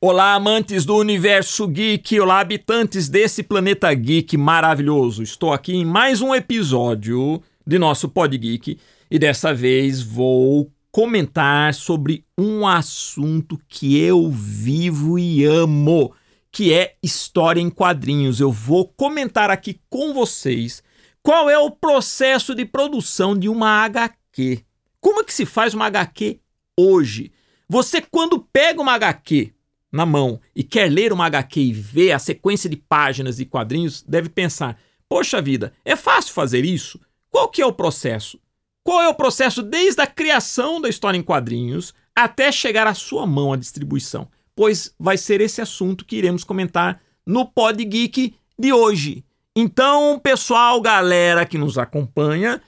Olá, amantes do universo geek, olá, habitantes desse planeta geek maravilhoso. Estou aqui em mais um episódio de nosso Pod Geek e dessa vez vou comentar sobre um assunto que eu vivo e amo, que é história em quadrinhos. Eu vou comentar aqui com vocês qual é o processo de produção de uma HQ. Como é que se faz uma HQ hoje? Você quando pega uma HQ na mão e quer ler uma HQ e ver a sequência de páginas e quadrinhos, deve pensar: poxa vida, é fácil fazer isso? Qual que é o processo? Qual é o processo desde a criação da história em quadrinhos até chegar à sua mão a distribuição? Pois vai ser esse assunto que iremos comentar no Pod Geek de hoje. Então, pessoal, galera que nos acompanha,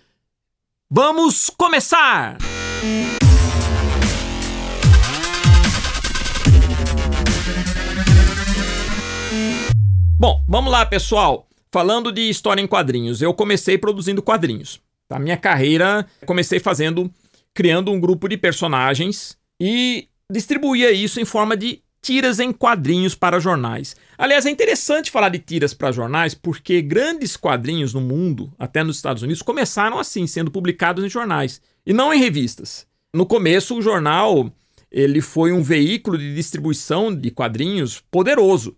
vamos começar! Música vamos lá, pessoal. Falando de história em quadrinhos, eu comecei produzindo quadrinhos. A minha carreira, comecei fazendo, criando um grupo de personagens e distribuía isso em forma de tiras em quadrinhos para jornais. Aliás, é interessante falar de tiras para jornais porque grandes quadrinhos no mundo, até nos Estados Unidos, começaram assim, sendo publicados em jornais e não em revistas. No começo, o jornal ele foi um veículo de distribuição de quadrinhos poderoso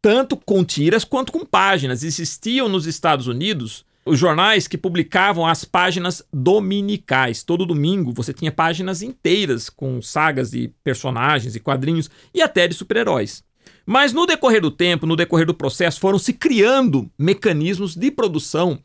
tanto com tiras quanto com páginas. Existiam nos Estados Unidos os jornais que publicavam as páginas dominicais. Todo domingo você tinha páginas inteiras com sagas de personagens e quadrinhos e até de super-heróis. Mas no decorrer do tempo, no decorrer do processo, foram se criando mecanismos de produção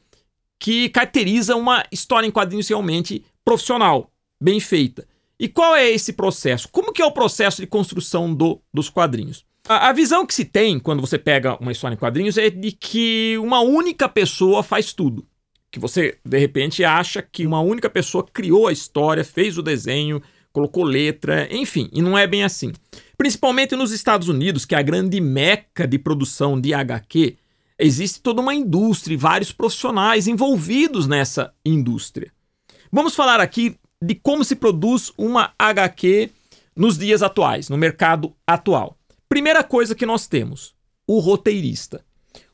que caracterizam uma história em quadrinhos realmente profissional, bem feita. E qual é esse processo? Como que é o processo de construção do, dos quadrinhos? A, a, visão que se tem quando você pega uma história em quadrinhos é de que uma única pessoa faz tudo. Que você, de repente, acha que uma única pessoa criou a história, fez o desenho, colocou letra, enfim, e não é bem assim. Principalmente nos Estados Unidos, que é a grande meca de produção de HQ, existe toda uma indústria e vários profissionais envolvidos nessa indústria. Vamos falar aqui de como se produz uma HQ nos dias atuais, no mercado atual. Primeira coisa que nós temos: o roteirista.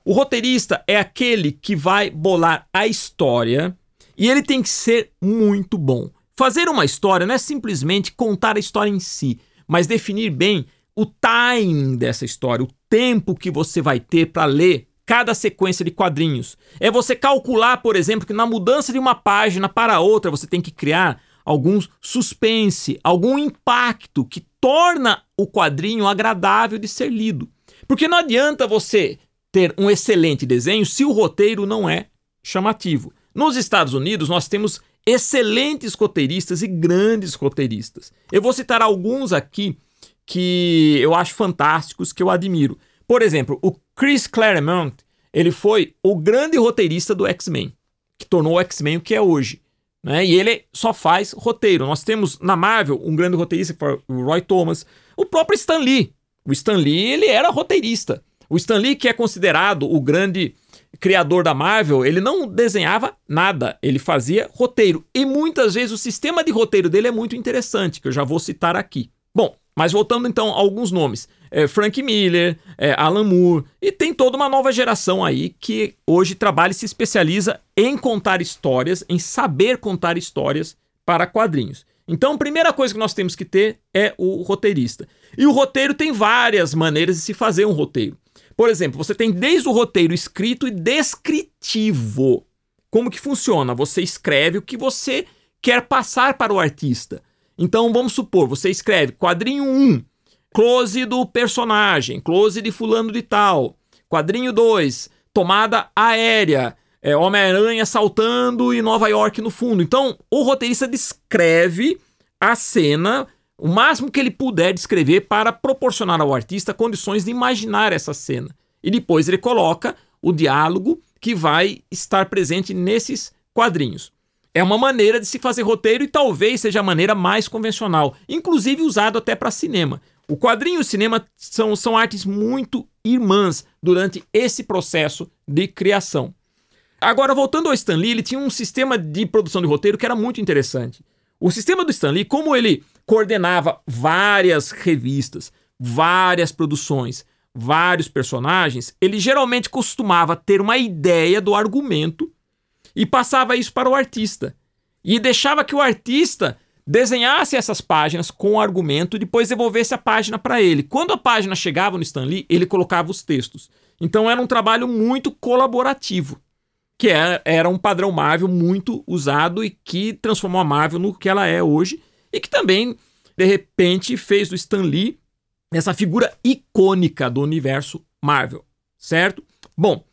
O roteirista é aquele que vai bolar a história e ele tem que ser muito bom. Fazer uma história não é simplesmente contar a história em si, mas definir bem o timing dessa história, o tempo que você vai ter para ler cada sequência de quadrinhos. É você calcular, por exemplo, que na mudança de uma página para outra você tem que criar algum suspense, algum impacto que torna o quadrinho agradável de ser lido. Porque não adianta você ter um excelente desenho se o roteiro não é chamativo. Nos Estados Unidos, nós temos excelentes roteiristas e grandes roteiristas. Eu vou citar alguns aqui que eu acho fantásticos, que eu admiro. Por exemplo, o Chris Claremont, ele foi o grande roteirista do X-Men, que tornou o X-Men o que é hoje. Né? E ele só faz roteiro. Nós temos na Marvel um grande roteirista, que foi o Roy Thomas, o próprio Stan Lee. O Stan Lee ele era roteirista. O Stan Lee, que é considerado o grande criador da Marvel, ele não desenhava nada, ele fazia roteiro. E muitas vezes o sistema de roteiro dele é muito interessante, que eu já vou citar aqui. Bom, mas voltando então a alguns nomes é, Frank Miller, é, Alan Moore, e tem toda uma nova geração aí que hoje trabalha e se especializa em contar histórias, em saber contar histórias para quadrinhos. Então, a primeira coisa que nós temos que ter é o roteirista. E o roteiro tem várias maneiras de se fazer um roteiro. Por exemplo, você tem desde o roteiro escrito e descritivo. Como que funciona? Você escreve o que você quer passar para o artista. Então, vamos supor, você escreve quadrinho 1, Close do personagem, close de fulano de tal. Quadrinho 2, tomada aérea. É, Homem-Aranha saltando e Nova York no fundo. Então, o roteirista descreve a cena o máximo que ele puder descrever para proporcionar ao artista condições de imaginar essa cena. E depois ele coloca o diálogo que vai estar presente nesses quadrinhos. É uma maneira de se fazer roteiro e talvez seja a maneira mais convencional, inclusive usado até para cinema. O quadrinho e o cinema são, são artes muito irmãs durante esse processo de criação. Agora, voltando ao Stan Lee, ele tinha um sistema de produção de roteiro que era muito interessante. O sistema do Stan Lee, como ele coordenava várias revistas, várias produções, vários personagens, ele geralmente costumava ter uma ideia do argumento e passava isso para o artista. E deixava que o artista desenhasse essas páginas com o argumento e depois devolvesse a página para ele. Quando a página chegava no Stan Lee, ele colocava os textos. Então era um trabalho muito colaborativo, que é, era um padrão Marvel muito usado e que transformou a Marvel no que ela é hoje e que também, de repente, fez do Stan Lee essa figura icônica do universo Marvel, certo? Bom,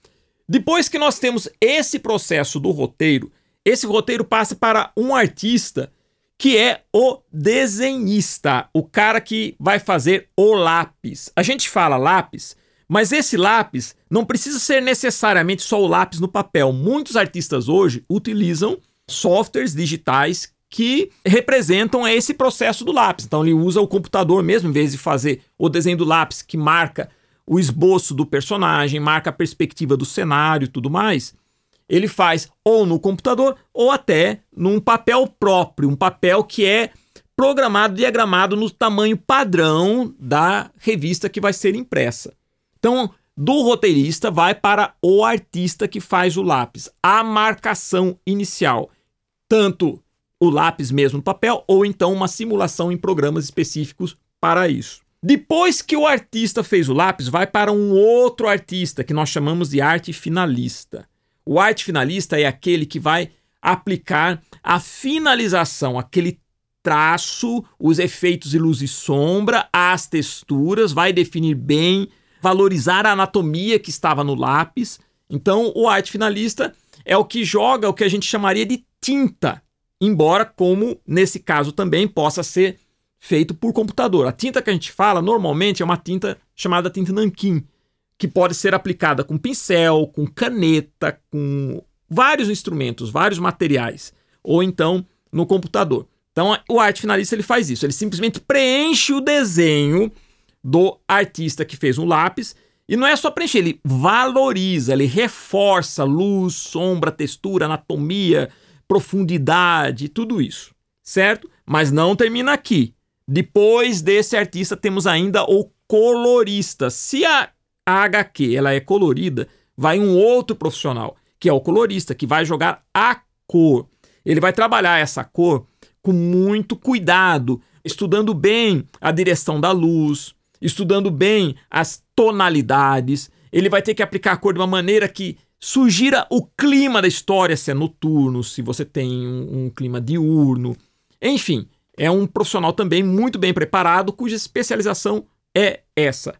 depois que nós temos esse processo do roteiro, esse roteiro passa para um artista que é o desenhista, o cara que vai fazer o lápis. A gente fala lápis, mas esse lápis não precisa ser necessariamente só o lápis no papel. Muitos artistas hoje utilizam softwares digitais que representam esse processo do lápis. Então ele usa o computador mesmo, em vez de fazer o desenho do lápis que marca o esboço do personagem, marca a perspectiva do cenário e tudo mais. Ele faz ou no computador ou até num papel próprio, um papel que é programado, diagramado no tamanho padrão da revista que vai ser impressa. Então, do roteirista vai para o artista que faz o lápis, a marcação inicial, tanto o lápis mesmo no papel ou então uma simulação em programas específicos para isso. Depois que o artista fez o lápis, vai para um outro artista que nós chamamos de arte finalista. O arte finalista é aquele que vai aplicar a finalização, aquele traço, os efeitos de luz e sombra, as texturas, vai definir bem, valorizar a anatomia que estava no lápis. Então, o arte finalista é o que joga o que a gente chamaria de tinta embora como nesse caso também possa ser feito por computador. A tinta que a gente fala normalmente é uma tinta chamada tinta nanquim, que pode ser aplicada com pincel, com caneta, com vários instrumentos, vários materiais, ou então no computador. Então o arte finalista ele faz isso, ele simplesmente preenche o desenho do artista que fez um lápis e não é só preencher, ele valoriza, ele reforça luz, sombra, textura, anatomia, profundidade, tudo isso, certo? Mas não termina aqui. Depois desse artista temos ainda o colorista. Se a, a HQ ela é colorida, vai um outro profissional, que é o colorista, que vai jogar a cor. Ele vai trabalhar essa cor com muito cuidado, estudando bem a direção da luz, estudando bem as tonalidades. Ele vai ter que aplicar a cor de uma maneira que Sugira o clima da história, se é noturno, se você tem um, um clima diurno. Enfim, é um profissional também muito bem preparado, cuja especialização é essa: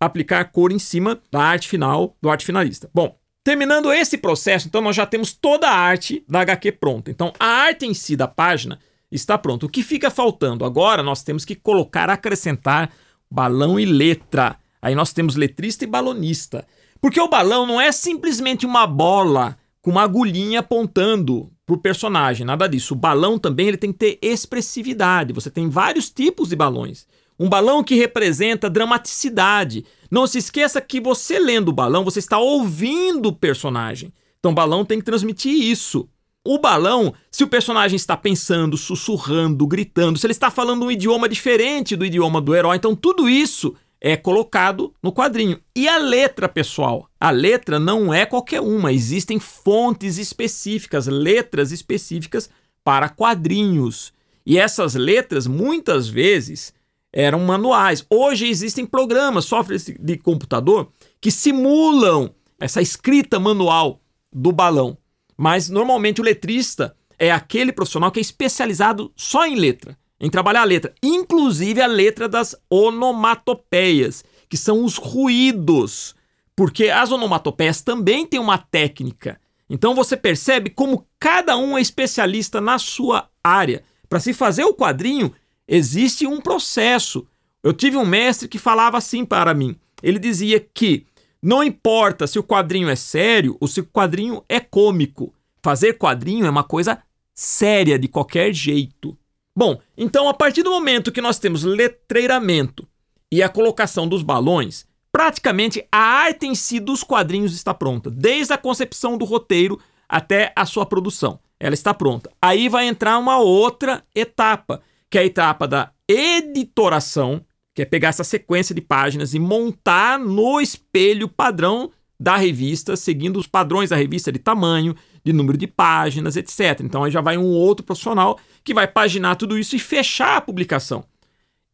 aplicar cor em cima da arte final, do arte finalista. Bom, terminando esse processo, então nós já temos toda a arte da HQ pronta. Então a arte em si da página está pronta. O que fica faltando agora, nós temos que colocar, acrescentar balão e letra. Aí nós temos letrista e balonista. Porque o balão não é simplesmente uma bola com uma agulhinha apontando para o personagem, nada disso. O balão também ele tem que ter expressividade. Você tem vários tipos de balões. Um balão que representa dramaticidade. Não se esqueça que você lendo o balão, você está ouvindo o personagem. Então o balão tem que transmitir isso. O balão, se o personagem está pensando, sussurrando, gritando, se ele está falando um idioma diferente do idioma do herói, então tudo isso é colocado no quadrinho. E a letra, pessoal? A letra não é qualquer uma, existem fontes específicas, letras específicas para quadrinhos. E essas letras, muitas vezes, eram manuais. Hoje existem programas, softwares de computador, que simulam essa escrita manual do balão. Mas normalmente o letrista é aquele profissional que é especializado só em letra em trabalhar a letra, inclusive a letra das onomatopeias, que são os ruídos, porque as onomatopeias também têm uma técnica. Então você percebe como cada um é especialista na sua área. Para se fazer o quadrinho, existe um processo. Eu tive um mestre que falava assim para mim. Ele dizia que não importa se o quadrinho é sério ou se o quadrinho é cômico. Fazer quadrinho é uma coisa séria de qualquer jeito. Bom, então a partir do momento que nós temos letreiramento e a colocação dos balões, praticamente a arte em si dos quadrinhos está pronta, desde a concepção do roteiro até a sua produção. Ela está pronta. Aí vai entrar uma outra etapa, que é a etapa da editoração, que é pegar essa sequência de páginas e montar no espelho padrão da revista, seguindo os padrões da revista de tamanho, de número de páginas, etc. Então aí já vai um outro profissional que vai paginar tudo isso e fechar a publicação.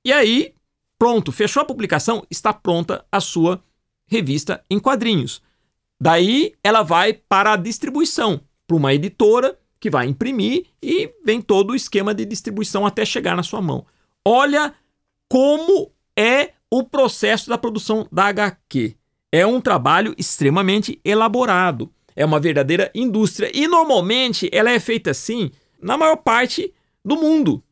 E aí, pronto, fechou a publicação, está pronta a sua revista em quadrinhos. Daí ela vai para a distribuição, para uma editora que vai imprimir e vem todo o esquema de distribuição até chegar na sua mão. Olha como é o processo da produção da HQ. É um trabalho extremamente elaborado. É uma verdadeira indústria. E normalmente ela é feita assim na maior parte do mundo.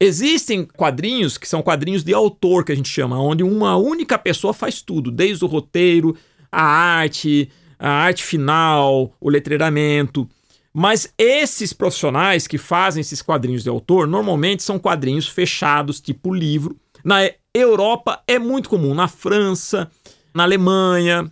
Existem quadrinhos que são quadrinhos de autor, que a gente chama, onde uma única pessoa faz tudo, desde o roteiro, a arte, a arte final, o letreiramento. Mas esses profissionais que fazem esses quadrinhos de autor, normalmente são quadrinhos fechados, tipo livro. Na Europa é muito comum, na França, na Alemanha,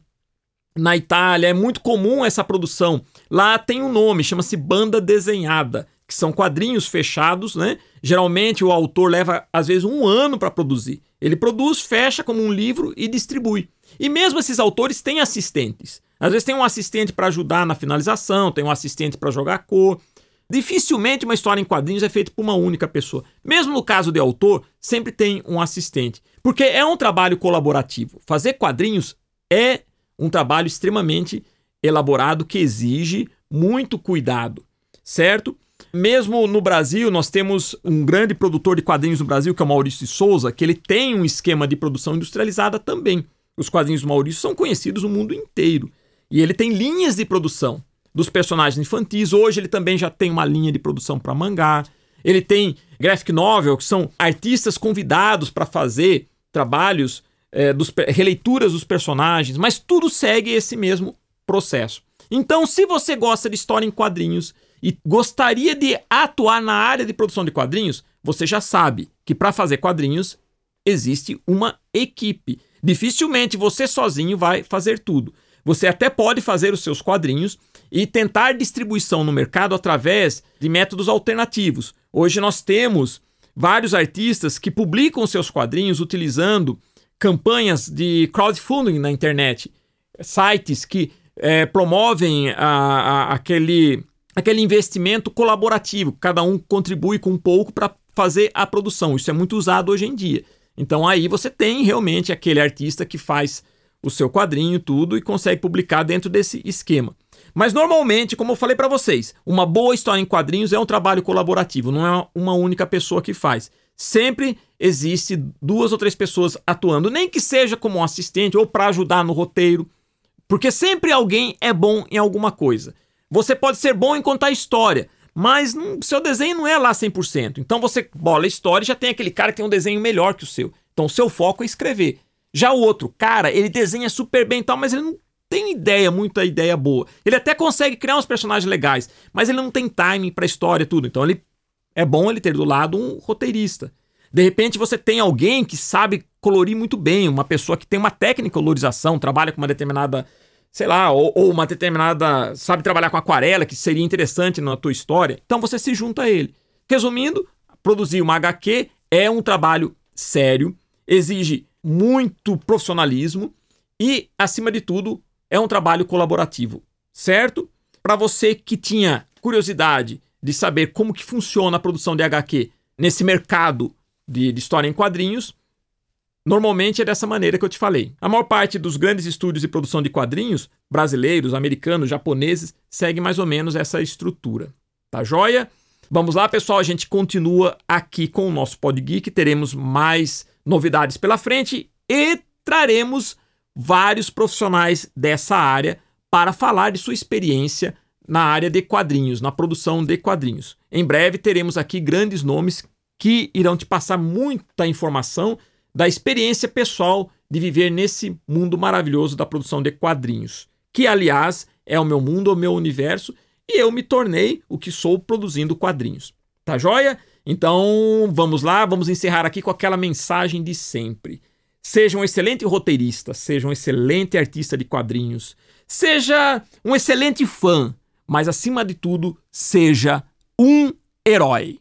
na Itália, é muito comum essa produção. Lá tem um nome, chama-se banda desenhada, que são quadrinhos fechados, né? Geralmente o autor leva às vezes um ano para produzir. Ele produz, fecha como um livro e distribui. E mesmo esses autores têm assistentes. Às vezes tem um assistente para ajudar na finalização, tem um assistente para jogar cor. Dificilmente uma história em quadrinhos é feita por uma única pessoa. Mesmo no caso de autor, sempre tem um assistente. Porque é um trabalho colaborativo. Fazer quadrinhos é um trabalho extremamente elaborado que exige muito cuidado, certo? Mesmo no Brasil, nós temos um grande produtor de quadrinhos no Brasil, que é o Maurício de Souza, que ele tem um esquema de produção industrializada também. Os quadrinhos do Maurício são conhecidos no mundo inteiro. E ele tem linhas de produção dos personagens infantis. Hoje ele também já tem uma linha de produção para mangá. Ele tem graphic novel, que são artistas convidados para fazer trabalhos, é, dos, releituras dos personagens, mas tudo segue esse mesmo processo. Então, se você gosta de história em quadrinhos e gostaria de atuar na área de produção de quadrinhos, você já sabe que para fazer quadrinhos existe uma equipe. Dificilmente você sozinho vai fazer tudo. Você até pode fazer os seus quadrinhos e tentar distribuição no mercado através de métodos alternativos. Hoje nós temos vários artistas que publicam seus quadrinhos utilizando campanhas de crowdfunding na internet, sites que é, promovem a, a, aquele, aquele investimento colaborativo. Cada um contribui com um pouco para fazer a produção. Isso é muito usado hoje em dia. Então aí você tem realmente aquele artista que faz o seu quadrinho, tudo, e consegue publicar dentro desse esquema. Mas normalmente, como eu falei para vocês, uma boa história em quadrinhos é um trabalho colaborativo, não é uma única pessoa que faz. Sempre existe duas ou três pessoas atuando, nem que seja como assistente ou para ajudar no roteiro, porque sempre alguém é bom em alguma coisa. Você pode ser bom em contar história, mas seu desenho não é lá 100%. Então você bola a história e já tem aquele cara que tem um desenho melhor que o seu. Então o seu foco é escrever. Já o outro cara, ele desenha super bem e tal, mas ele não tem ideia, muita ideia boa. Ele até consegue criar uns personagens legais, mas ele não tem timing pra história tudo. Então ele é bom ele ter do lado um roteirista. De repente você tem alguém que sabe colorir muito bem, uma pessoa que tem uma técnica de colorização, trabalha com uma determinada, sei lá, ou, ou uma determinada, sabe trabalhar com aquarela, que seria interessante na tua história. Então você se junta a ele. Resumindo, produzir uma HQ é um trabalho sério, exige muito profissionalismo e, acima de tudo, é um trabalho colaborativo, certo? Para você que tinha curiosidade de saber como que funciona a produção de HQ nesse mercado de, de história em quadrinhos, normalmente é dessa maneira que eu te falei. A maior parte dos grandes estúdios de produção de quadrinhos, brasileiros, americanos, japoneses, segue mais ou menos essa estrutura. Tá joia? Vamos lá, pessoal, a gente continua aqui com o nosso Pod teremos mais novidades pela frente e traremos vários profissionais dessa área para falar de sua experiência na área de quadrinhos, na produção de quadrinhos. Em breve teremos aqui grandes nomes que irão te passar muita informação da experiência pessoal de viver nesse mundo maravilhoso da produção de quadrinhos, que aliás é o meu mundo, o meu universo, e eu me tornei o que sou produzindo quadrinhos. Tá joia? Então, vamos lá, vamos encerrar aqui com aquela mensagem de sempre. Seja um excelente roteirista, seja um excelente artista de quadrinhos, seja um excelente fã, mas acima de tudo, seja um herói.